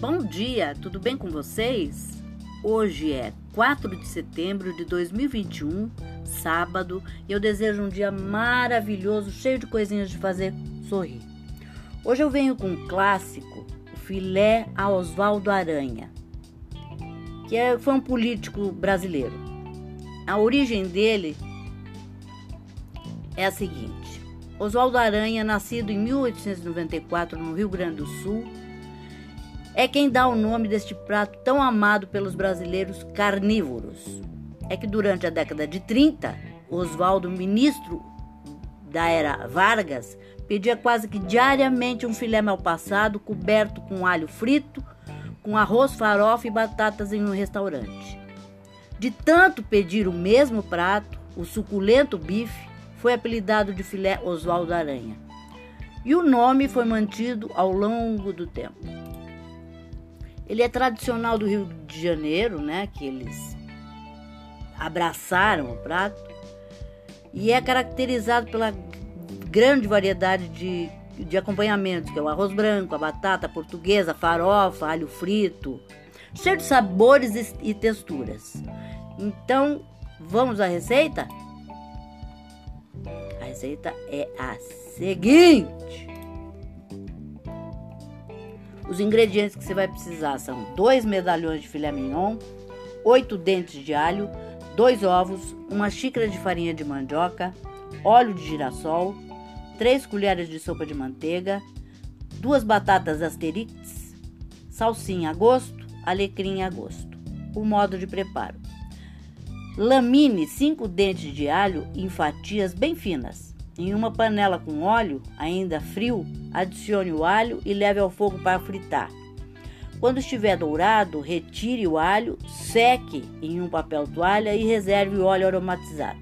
Bom dia, tudo bem com vocês? Hoje é 4 de setembro de 2021, sábado, e eu desejo um dia maravilhoso, cheio de coisinhas de fazer sorrir. Hoje eu venho com um clássico, o filé a Oswaldo Aranha, que é, foi um político brasileiro. A origem dele é a seguinte: Oswaldo Aranha, nascido em 1894 no Rio Grande do Sul, é quem dá o nome deste prato tão amado pelos brasileiros carnívoros. É que durante a década de 30, Oswaldo, ministro da era Vargas, pedia quase que diariamente um filé mal passado coberto com alho frito, com arroz, farofa e batatas em um restaurante. De tanto pedir o mesmo prato, o suculento bife foi apelidado de filé Oswaldo Aranha. E o nome foi mantido ao longo do tempo. Ele é tradicional do Rio de Janeiro, né? Que eles abraçaram o prato e é caracterizado pela grande variedade de, de acompanhamentos, que é o arroz branco, a batata portuguesa, farofa, alho frito, cheio de sabores e, e texturas. Então, vamos à receita? A receita é a seguinte: os ingredientes que você vai precisar são dois medalhões de filé mignon, oito dentes de alho, dois ovos, uma xícara de farinha de mandioca, óleo de girassol, três colheres de sopa de manteiga, duas batatas asterix, salsinha a gosto, alecrim a gosto. O modo de preparo: lamine cinco dentes de alho em fatias bem finas. Em uma panela com óleo, ainda frio, adicione o alho e leve ao fogo para fritar. Quando estiver dourado, retire o alho, seque em um papel toalha e reserve o óleo aromatizado.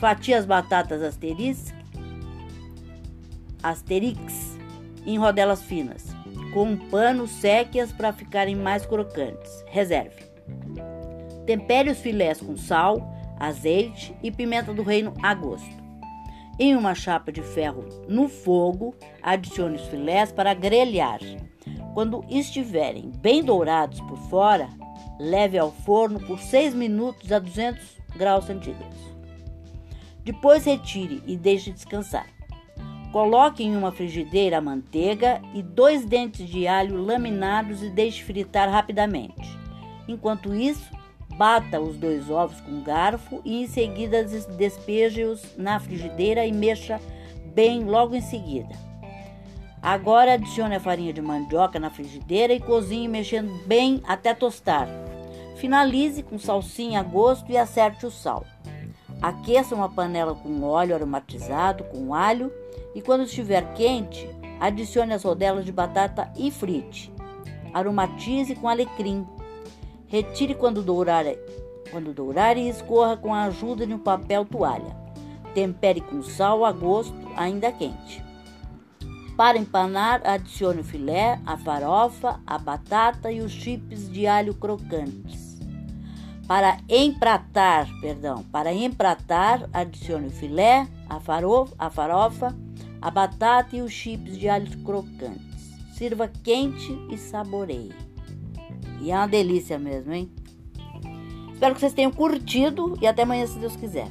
Fatie as batatas asterix, asterix em rodelas finas. Com um pano, seque-as para ficarem mais crocantes. Reserve. Tempere os filés com sal, azeite e pimenta do reino a gosto. Em uma chapa de ferro no fogo, adicione os filés para grelhar. Quando estiverem bem dourados por fora, leve ao forno por 6 minutos a 200 graus centígrados. Depois retire e deixe descansar. Coloque em uma frigideira a manteiga e dois dentes de alho laminados e deixe fritar rapidamente. Enquanto isso, Bata os dois ovos com garfo e em seguida despeje-os na frigideira e mexa bem logo em seguida. Agora adicione a farinha de mandioca na frigideira e cozinhe mexendo bem até tostar. Finalize com salsinha a gosto e acerte o sal. Aqueça uma panela com óleo aromatizado com alho e quando estiver quente, adicione as rodelas de batata e frite. Aromatize com alecrim, Retire quando dourar, quando dourar e escorra com a ajuda de um papel toalha. Tempere com sal a gosto, ainda quente. Para empanar, adicione o filé, a farofa, a batata e os chips de alho crocantes. Para empratar, perdão, para empratar, adicione o filé, a farofa, a farofa, a batata e os chips de alho crocantes. Sirva quente e saboreie. E é uma delícia mesmo, hein? Espero que vocês tenham curtido e até amanhã, se Deus quiser.